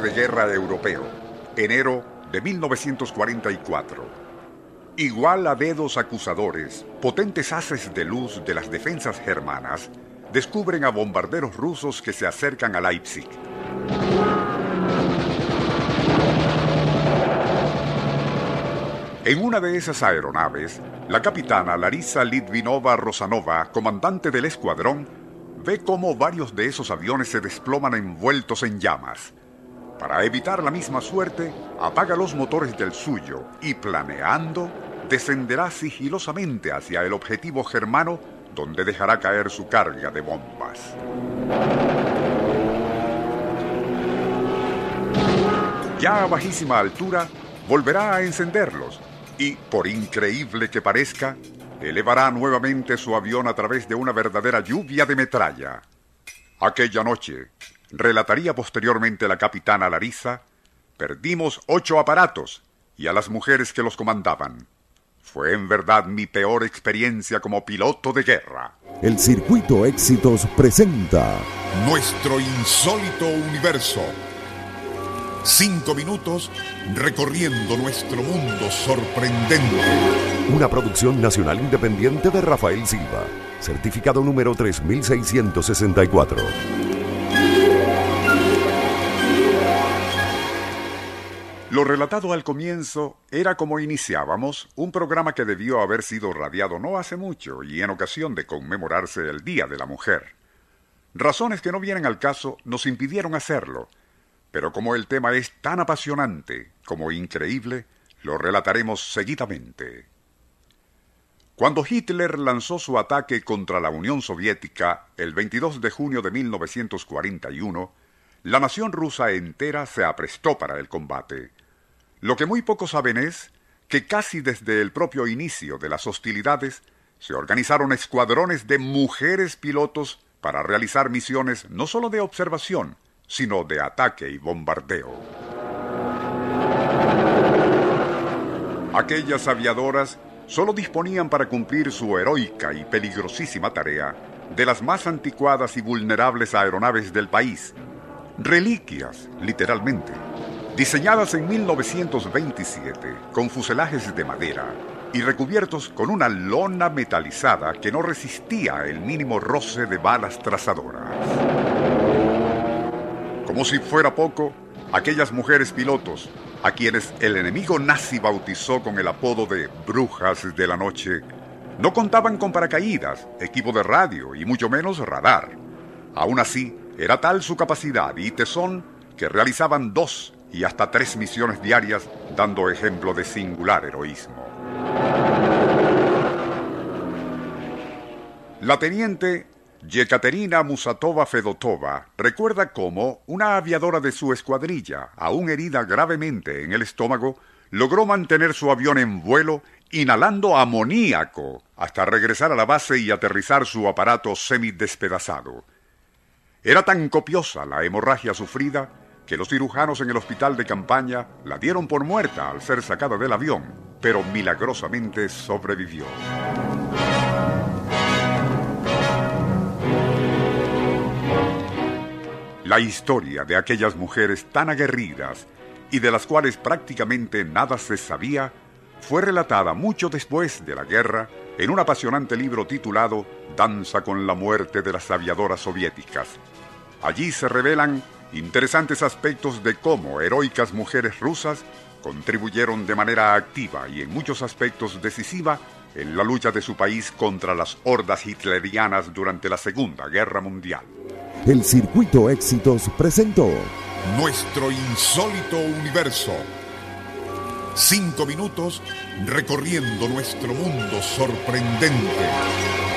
guerra europeo, enero de 1944. Igual a dedos acusadores, potentes haces de luz de las defensas germanas descubren a bombarderos rusos que se acercan a Leipzig. En una de esas aeronaves, la capitana Larisa Litvinova Rosanova, comandante del escuadrón, ve cómo varios de esos aviones se desploman envueltos en llamas. Para evitar la misma suerte, apaga los motores del suyo y planeando, descenderá sigilosamente hacia el objetivo germano donde dejará caer su carga de bombas. Ya a bajísima altura, volverá a encenderlos y, por increíble que parezca, elevará nuevamente su avión a través de una verdadera lluvia de metralla. Aquella noche, relataría posteriormente la capitana Larisa, perdimos ocho aparatos y a las mujeres que los comandaban. Fue en verdad mi peor experiencia como piloto de guerra. El Circuito Éxitos presenta Nuestro insólito universo Cinco minutos recorriendo nuestro mundo sorprendente. Una producción nacional independiente de Rafael Silva. Certificado número 3664. Lo relatado al comienzo era como iniciábamos un programa que debió haber sido radiado no hace mucho y en ocasión de conmemorarse el Día de la Mujer. Razones que no vienen al caso nos impidieron hacerlo, pero como el tema es tan apasionante como increíble, lo relataremos seguidamente. Cuando Hitler lanzó su ataque contra la Unión Soviética el 22 de junio de 1941, la nación rusa entera se aprestó para el combate. Lo que muy pocos saben es que casi desde el propio inicio de las hostilidades se organizaron escuadrones de mujeres pilotos para realizar misiones no solo de observación, sino de ataque y bombardeo. Aquellas aviadoras solo disponían para cumplir su heroica y peligrosísima tarea de las más anticuadas y vulnerables aeronaves del país, reliquias, literalmente, diseñadas en 1927 con fuselajes de madera y recubiertos con una lona metalizada que no resistía el mínimo roce de balas trazadoras. Como si fuera poco, aquellas mujeres pilotos, a quienes el enemigo nazi bautizó con el apodo de brujas de la noche, no contaban con paracaídas, equipo de radio y mucho menos radar. Aún así, era tal su capacidad y tesón que realizaban dos y hasta tres misiones diarias dando ejemplo de singular heroísmo. La teniente Yekaterina Musatova Fedotova recuerda cómo una aviadora de su escuadrilla, aún herida gravemente en el estómago, logró mantener su avión en vuelo inhalando amoníaco hasta regresar a la base y aterrizar su aparato semidespedazado. Era tan copiosa la hemorragia sufrida que los cirujanos en el hospital de campaña la dieron por muerta al ser sacada del avión, pero milagrosamente sobrevivió. La historia de aquellas mujeres tan aguerridas y de las cuales prácticamente nada se sabía fue relatada mucho después de la guerra en un apasionante libro titulado Danza con la muerte de las aviadoras soviéticas. Allí se revelan interesantes aspectos de cómo heroicas mujeres rusas contribuyeron de manera activa y en muchos aspectos decisiva en la lucha de su país contra las hordas hitlerianas durante la Segunda Guerra Mundial el Circuito Éxitos presentó Nuestro insólito universo. Cinco minutos recorriendo nuestro mundo sorprendente.